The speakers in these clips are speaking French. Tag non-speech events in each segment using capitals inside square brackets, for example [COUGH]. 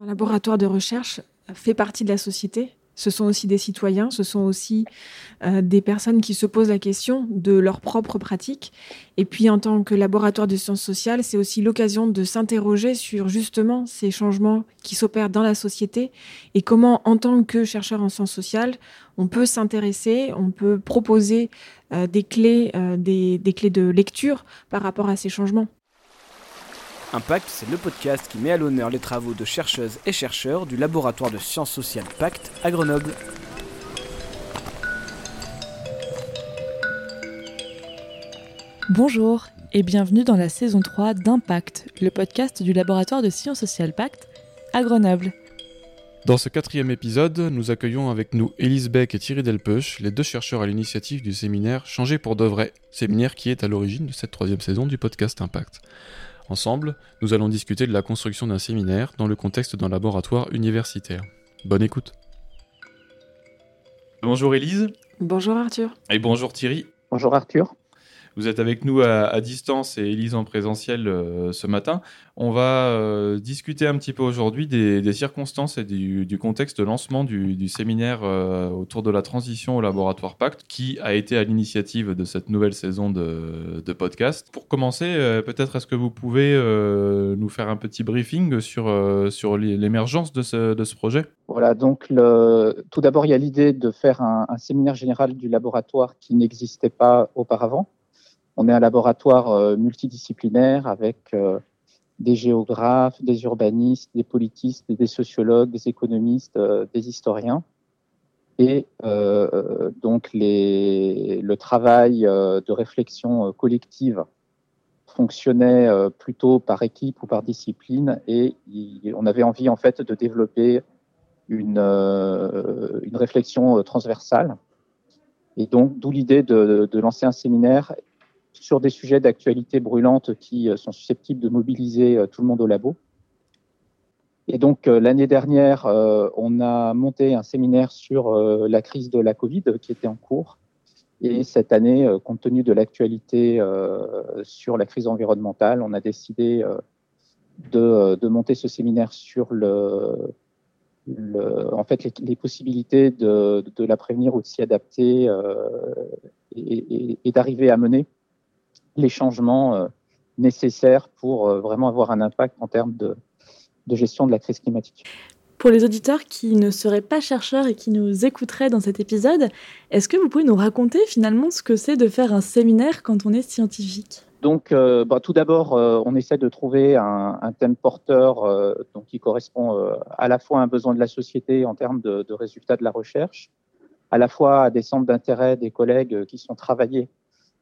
Un laboratoire de recherche fait partie de la société. Ce sont aussi des citoyens, ce sont aussi euh, des personnes qui se posent la question de leurs propres pratiques. Et puis, en tant que laboratoire de sciences sociales, c'est aussi l'occasion de s'interroger sur justement ces changements qui s'opèrent dans la société et comment, en tant que chercheur en sciences sociales, on peut s'intéresser, on peut proposer euh, des clés, euh, des clés de lecture par rapport à ces changements. Impact, c'est le podcast qui met à l'honneur les travaux de chercheuses et chercheurs du laboratoire de sciences sociales Pacte à Grenoble. Bonjour et bienvenue dans la saison 3 d'Impact, le podcast du laboratoire de sciences sociales Pacte à Grenoble. Dans ce quatrième épisode, nous accueillons avec nous Élise Beck et Thierry Delpeuch, les deux chercheurs à l'initiative du séminaire Changer pour de vrai, séminaire qui est à l'origine de cette troisième saison du podcast Impact. Ensemble, nous allons discuter de la construction d'un séminaire dans le contexte d'un laboratoire universitaire. Bonne écoute. Bonjour Élise. Bonjour Arthur. Et bonjour Thierry. Bonjour Arthur. Vous êtes avec nous à, distance et Élise en présentiel euh, ce matin. On va euh, discuter un petit peu aujourd'hui des, circonstances et du, contexte de lancement du, séminaire euh, autour de la transition au laboratoire Pacte, qui a été à l'initiative de cette nouvelle saison de, podcast. Pour commencer, peut-être est-ce que vous pouvez nous faire un petit briefing sur, sur l'émergence de ce, projet? Voilà, donc tout d'abord, il y a l'idée de faire un séminaire général du laboratoire qui n'existait pas auparavant. On est un laboratoire euh, multidisciplinaire avec euh, des géographes, des urbanistes, des politistes, des sociologues, des économistes, euh, des historiens. Et donc le travail de réflexion collective fonctionnait plutôt par équipe ou par discipline et on avait envie en fait de développer une, réflexion transversale. Et donc, d'où l'idée de, de, lancer un séminaire sur des sujets d'actualité brûlante qui euh, sont susceptibles de mobiliser euh, tout le monde au labo. Et donc euh, l'année dernière, on a monté un séminaire sur la crise de la Covid qui était en cours. Et cette année, compte tenu de l'actualité sur la crise environnementale, on a décidé de, monter ce séminaire sur le, en fait, les, possibilités de, la prévenir ou de s'y adapter et d'arriver à mener les changements euh, nécessaires pour euh, vraiment avoir un impact en termes de, gestion de la crise climatique. Pour les auditeurs qui ne seraient pas chercheurs et qui nous écouteraient dans cet épisode, est-ce que vous pouvez nous raconter finalement ce que c'est de faire un séminaire quand on est scientifique? Donc, euh, bah, tout d'abord, on essaie de trouver un, thème porteur donc, qui correspond à la fois à un besoin de la société en termes de, de, résultats de la recherche, à la fois à des centres d'intérêt des collègues qui sont travaillés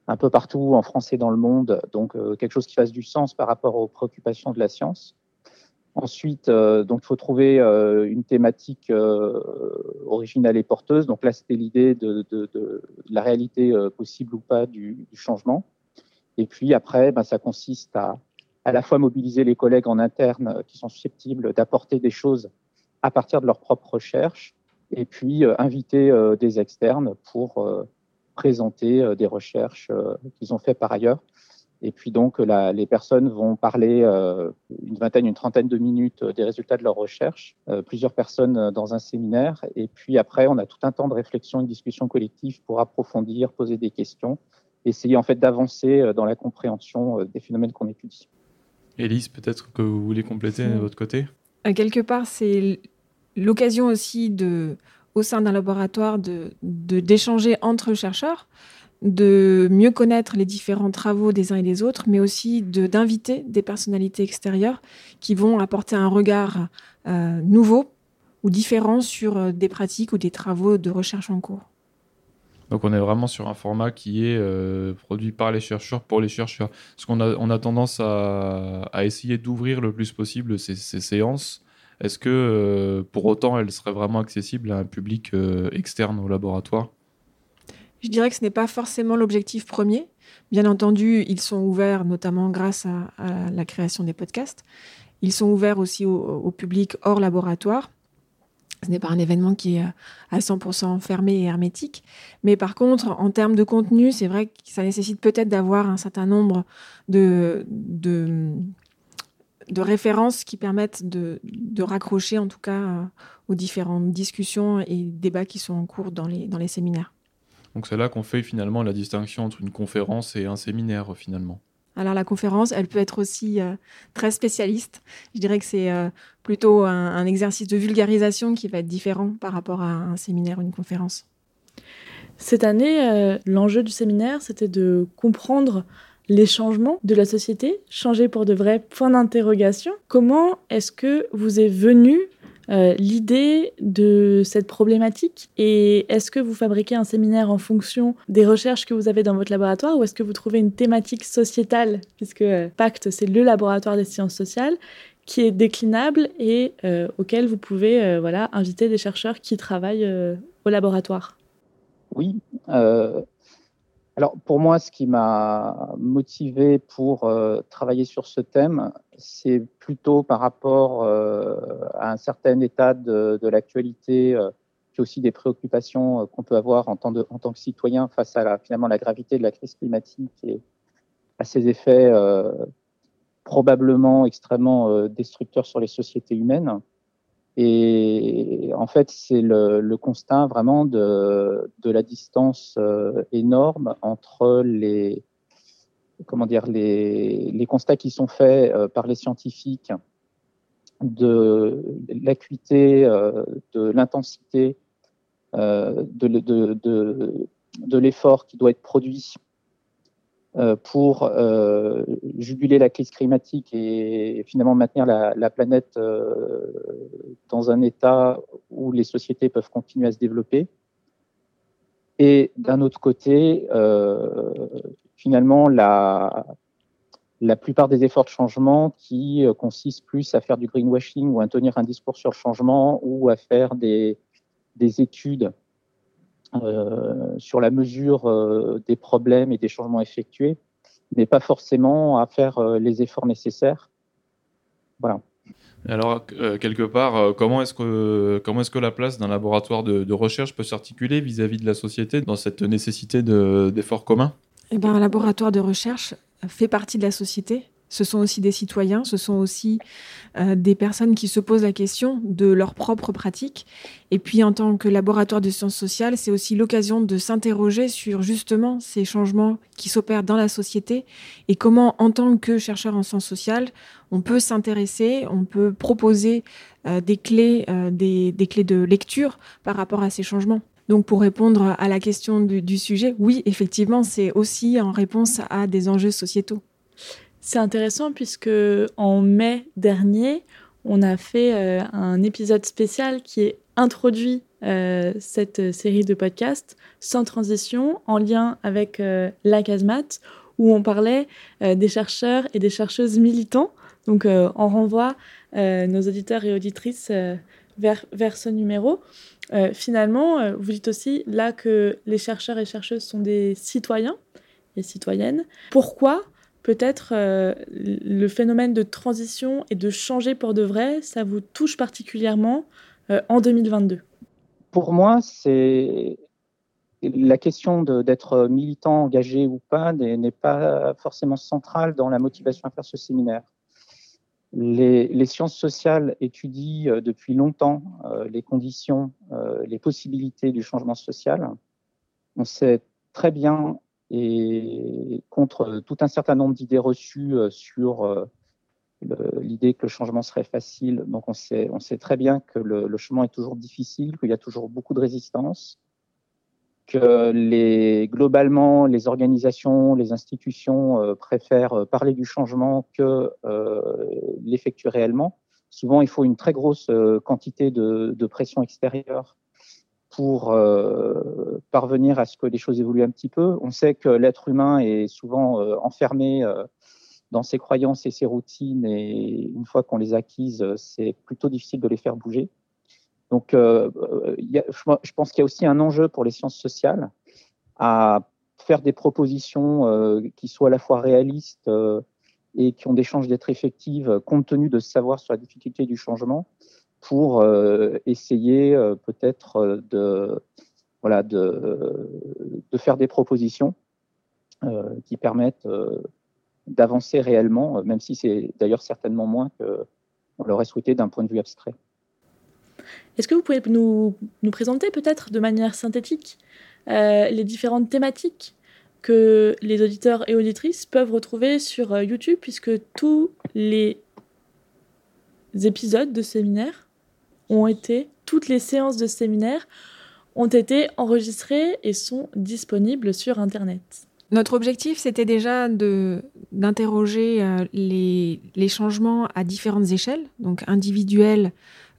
un peu partout en France et dans le monde, donc euh, quelque chose qui fasse du sens par rapport aux préoccupations de la science. Ensuite, euh, donc il faut trouver euh, une thématique originale et porteuse. Donc là, c'était l'idée de, de, de, la réalité possible ou pas du, du changement. Et puis après, ben, ça consiste à à la fois mobiliser les collègues en interne qui sont susceptibles d'apporter des choses à partir de leurs propres recherches, et puis inviter des externes pour présenter euh, des recherches euh, qu'ils ont fait par ailleurs. Et puis donc, la, les personnes vont parler euh, une vingtaine, une trentaine de minutes des résultats de leurs recherches, plusieurs personnes dans un séminaire. Et puis après, on a tout un temps de réflexion, une discussion collective pour approfondir, poser des questions, essayer en fait d'avancer dans la compréhension des phénomènes qu'on étudie. Élise, peut-être que vous voulez compléter de votre côté? Quelque part, c'est l'occasion aussi de au sein d'un laboratoire de d'échanger entre chercheurs, de mieux connaître les différents travaux des uns et des autres, mais aussi d'inviter des personnalités extérieures qui vont apporter un regard euh, nouveau ou différent sur euh, des pratiques ou des travaux de recherche en cours. Donc on est vraiment sur un format qui est euh, produit par les chercheurs pour les chercheurs. Parce qu'on a, on a tendance à, à essayer d'ouvrir le plus possible ces, ces séances est-ce que euh, pour autant elle serait vraiment accessible à un public euh, externe au laboratoire? Je dirais que ce n'est pas forcément l'objectif premier. Bien entendu, ils sont ouverts notamment grâce à, la création des podcasts. Ils sont ouverts aussi au, public hors laboratoire. Ce n'est pas un événement qui est à 100% fermé et hermétique. Mais par contre, en termes de contenu, c'est vrai que ça nécessite peut-être d'avoir un certain nombre de de référence qui permettent de, raccrocher en tout cas aux différentes discussions et débats qui sont en cours dans les, dans les séminaires. Donc c'est là qu'on fait finalement la distinction entre une conférence et un séminaire finalement. Alors la conférence, elle peut être aussi euh, très spécialiste. Je dirais que c'est euh, plutôt un, exercice de vulgarisation qui va être différent par rapport à un séminaire ou une conférence. Cette année, euh, l'enjeu du séminaire, c'était de comprendre les changements de la société, changer pour de vrais points d'interrogation. Comment est-ce que vous est venu euh, l'idée de cette problématique? Et est-ce que vous fabriquez un séminaire en fonction des recherches que vous avez dans votre laboratoire ou est-ce que vous trouvez une thématique sociétale? Puisque euh, Pacte c'est le laboratoire des sciences sociales qui est déclinable et euh, auquel vous pouvez voilà inviter des chercheurs qui travaillent au laboratoire. Oui, alors pour moi, ce qui m'a motivé pour euh, travailler sur ce thème, c'est plutôt par rapport euh, à un certain état de, l'actualité, euh, puis aussi des préoccupations qu'on peut avoir en tant, de, en tant, que citoyen face à la, finalement la gravité de la crise climatique et à ses effets probablement extrêmement destructeurs sur les sociétés humaines. Et en fait, c'est le, constat vraiment de, la distance euh, énorme entre les, comment dire, les, constats qui sont faits euh, par les scientifiques de l'acuité, euh, de l'intensité, de, l'effort qui doit être produit pour juguler la crise climatique et finalement maintenir la, la planète dans un état où les sociétés peuvent continuer à se développer. Et d'un autre côté, euh, finalement, la, plupart des efforts de changement qui consistent plus à faire du greenwashing ou à tenir un discours sur le changement ou à faire des, des études euh, sur la mesure euh, des problèmes et des changements effectués, mais pas forcément à faire euh, les efforts nécessaires. Voilà. Alors, quelque part, comment est-ce que, comment est que la place d'un laboratoire de, recherche peut s'articuler vis-à-vis de la société dans cette nécessité d'efforts communs eh ben, Un laboratoire de recherche fait partie de la société ce sont aussi des citoyens, ce sont aussi euh, des personnes qui se posent la question de leur propre pratique. Et puis en tant que laboratoire de sciences sociales, c'est aussi l'occasion de s'interroger sur justement ces changements qui s'opèrent dans la société et comment en tant que chercheur en sciences sociales, on peut s'intéresser, on peut proposer euh, des clés, euh, des, clés de lecture par rapport à ces changements. Donc pour répondre à la question du sujet, oui, effectivement, c'est aussi en réponse à des enjeux sociétaux. C'est intéressant puisque en mai dernier, on a fait euh, un épisode spécial qui introduit euh, cette série de podcasts sans transition en lien avec euh, la casemate où on parlait des chercheurs et des chercheuses militants. Donc on renvoie nos auditeurs et auditrices vers ce numéro. finalement, vous dites aussi là que les chercheurs et chercheuses sont des citoyens et citoyennes. Pourquoi peut-être euh, le phénomène de transition et de changer pour de vrai, ça vous touche particulièrement euh, en 2022 Pour moi, c'est la question d'être militant, engagé ou pas n'est pas forcément centrale dans la motivation à faire ce séminaire. Les, sciences sociales étudient euh, depuis longtemps les conditions, les possibilités du changement social. On sait très bien et contre tout un certain nombre d'idées reçues euh, sur euh, l'idée que le changement serait facile. Donc on sait, très bien que le, chemin est toujours difficile, qu'il y a toujours beaucoup de résistance, que globalement les organisations, les institutions euh, préfèrent parler du changement que euh, l'effectuer réellement. Souvent, il faut une très grosse quantité de pression extérieure pour euh, parvenir à ce que les choses évoluent un petit peu. On sait que l'être humain est souvent euh, enfermé euh, dans ses croyances et ses routines, et une fois qu'on les acquise, c'est plutôt difficile de les faire bouger. Donc, je pense qu'il y a aussi un enjeu pour les sciences sociales à faire des propositions qui soient à la fois réalistes et qui ont des chances d'être effectives compte tenu de savoir sur la difficulté du changement, pour euh, essayer euh, peut-être euh, de, voilà, de, de, faire des propositions qui permettent d'avancer réellement, même si c'est d'ailleurs certainement moins qu'on l'aurait souhaité d'un point de vue abstrait. Est-ce que vous pouvez nous, nous présenter peut-être de manière synthétique les différentes thématiques que les auditeurs et auditrices peuvent retrouver sur YouTube, puisque tous les épisodes de séminaire ont été, toutes les séances de séminaire ont été enregistrées et sont disponibles sur Internet. Notre objectif, c'était déjà d'interroger euh, les, les, changements à différentes échelles, donc individuelles,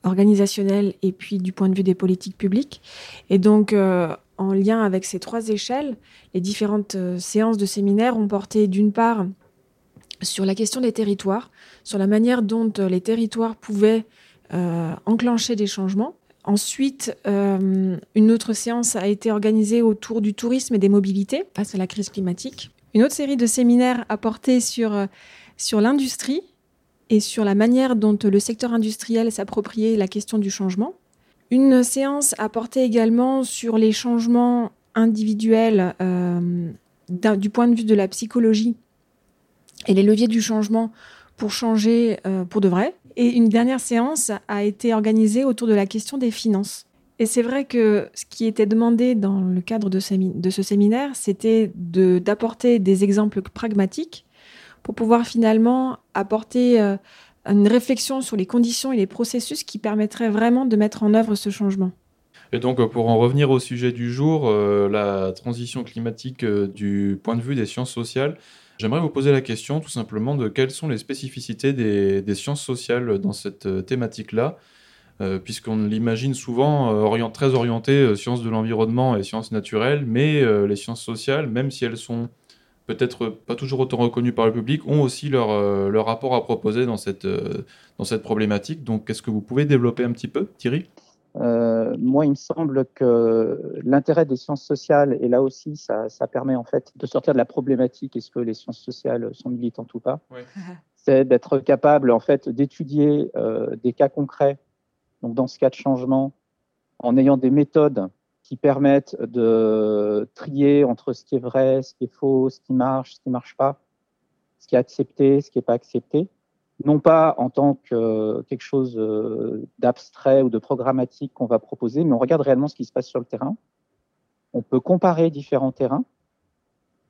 organisationnelles et puis du point de vue des politiques publiques. Et donc, euh, en lien avec ces trois échelles, les différentes euh, séances de séminaire ont porté d'une part sur la question des territoires, sur la manière dont les territoires pouvaient enclencher des changements. Ensuite, une autre séance a été organisée autour du tourisme et des mobilités face à la crise climatique. Une autre série de séminaires a porté sur, sur l'industrie et sur la manière dont le secteur industriel s'appropriait la question du changement. Une séance a porté également sur les changements individuels euh, du point de vue de la psychologie et les leviers du changement pour changer euh, pour de vrai. Et une dernière séance a été organisée autour de la question des finances. Et c'est vrai que ce qui était demandé dans le cadre de, ce séminaire, c'était d'apporter des exemples pragmatiques pour pouvoir finalement apporter euh, une réflexion sur les conditions et les processus qui permettraient vraiment de mettre en œuvre ce changement. Et donc, pour en revenir au sujet du jour, euh, la transition climatique euh, du point de vue des sciences sociales, j'aimerais vous poser la question tout simplement de quelles sont les spécificités des, sciences sociales dans cette euh, thématique-là, puisqu'on l'imagine souvent très orientée sciences de l'environnement et sciences naturelles, mais les sciences sociales, même si elles sont peut-être pas toujours autant reconnus par le public, ont aussi leur, euh, leur rapport à proposer dans cette, euh, dans cette problématique. Donc, est-ce que vous pouvez développer un petit peu, Thierry? Euh, moi, il me semble que l'intérêt des sciences sociales, et là aussi, ça, ça, permet en fait de sortir de la problématique est-ce que les sciences sociales sont militantes ou pas [LAUGHS] C'est d'être capable en fait d'étudier des cas concrets. Donc, dans ce cas de changement, en ayant des méthodes qui permettent de trier entre ce qui est vrai, ce qui est faux, ce qui marche, ce qui ne marche pas, ce qui est accepté, ce qui n'est pas accepté. Non pas en tant que quelque chose euh, d'abstrait ou de programmatique qu'on va proposer, mais on regarde réellement ce qui se passe sur le terrain. On peut comparer différents terrains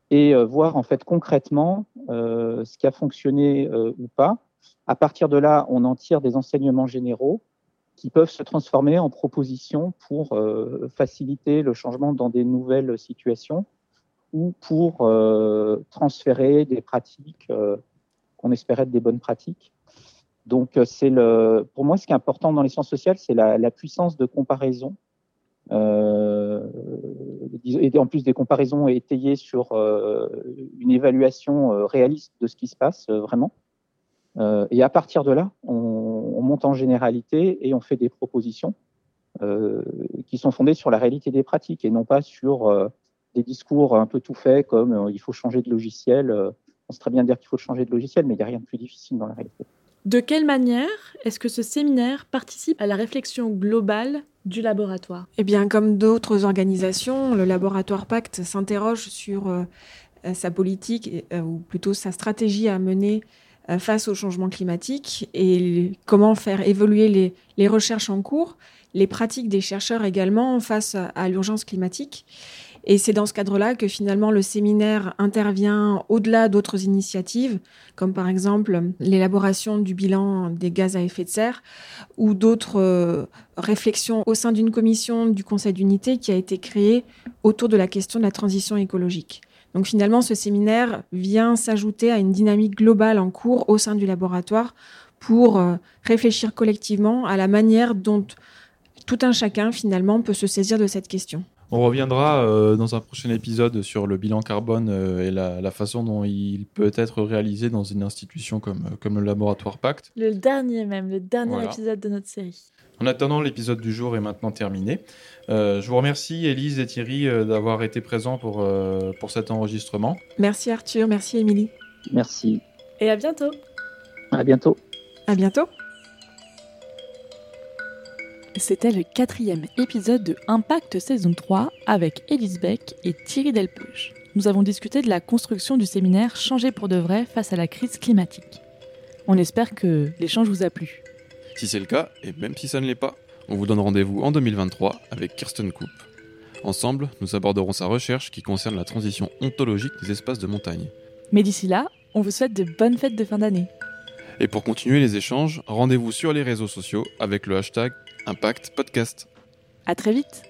et euh, voir en fait concrètement euh, ce qui a fonctionné ou pas. À partir de là, on en tire des enseignements généraux qui peuvent se transformer en propositions pour euh, faciliter le changement dans des nouvelles situations ou pour euh, transférer des pratiques euh, qu'on espérait être des bonnes pratiques. Donc, c'est le, pour moi, ce qui est important dans les sciences sociales, c'est la, puissance de comparaison. et en plus des comparaisons étayées sur une évaluation réaliste de ce qui se passe vraiment. Euh, et à partir de là, on, on, monte en généralité et on fait des propositions euh, qui sont fondées sur la réalité des pratiques et non pas sur euh, des discours un peu tout faits comme euh, il faut changer de logiciel. On sait très bien dire qu'il faut changer de logiciel, mais il n'y a rien de plus difficile dans la réalité. De quelle manière est-ce que ce séminaire participe à la réflexion globale du laboratoire? Eh bien, comme d'autres organisations, le laboratoire Pacte s'interroge sur sa politique, ou plutôt sa stratégie à mener euh, face au changement climatique et comment faire évoluer les, recherches en cours, les pratiques des chercheurs également face à, l'urgence climatique. Et c'est dans ce cadre-là que finalement le séminaire intervient au-delà d'autres initiatives, comme par exemple l'élaboration du bilan des gaz à effet de serre ou d'autres euh, réflexions au sein d'une commission du Conseil d'unité qui a été créée autour de la question de la transition écologique. Donc finalement, ce séminaire vient s'ajouter à une dynamique globale en cours au sein du laboratoire pour euh, réfléchir collectivement à la manière dont tout un chacun finalement peut se saisir de cette question. On reviendra euh, dans un prochain épisode sur le bilan carbone euh, et la, façon dont il peut être réalisé dans une institution comme, comme le laboratoire Pacte. Le dernier même, le dernier épisode de notre série. En attendant, l'épisode du jour est maintenant terminé. Euh, je vous remercie, Élise et Thierry, euh, d'avoir été présents pour, euh, pour cet enregistrement. Merci Arthur, merci Émilie. Merci. Et à bientôt. À bientôt. À bientôt. C'était le quatrième épisode de Impact saison 3 avec Élise Beck et Thierry Delpeuche. nous avons discuté de la construction du séminaire Changer pour de vrai face à la crise climatique. On espère que l'échange vous a plu. Si c'est le cas, et même si ça ne l'est pas, on vous donne rendez-vous en 2023 avec Kirsten Koop. Ensemble, nous aborderons sa recherche qui concerne la transition ontologique des espaces de montagne. Mais d'ici là, on vous souhaite de bonnes fêtes de fin d'année. Et pour continuer les échanges, rendez-vous sur les réseaux sociaux avec le hashtag Impact Podcast. À très vite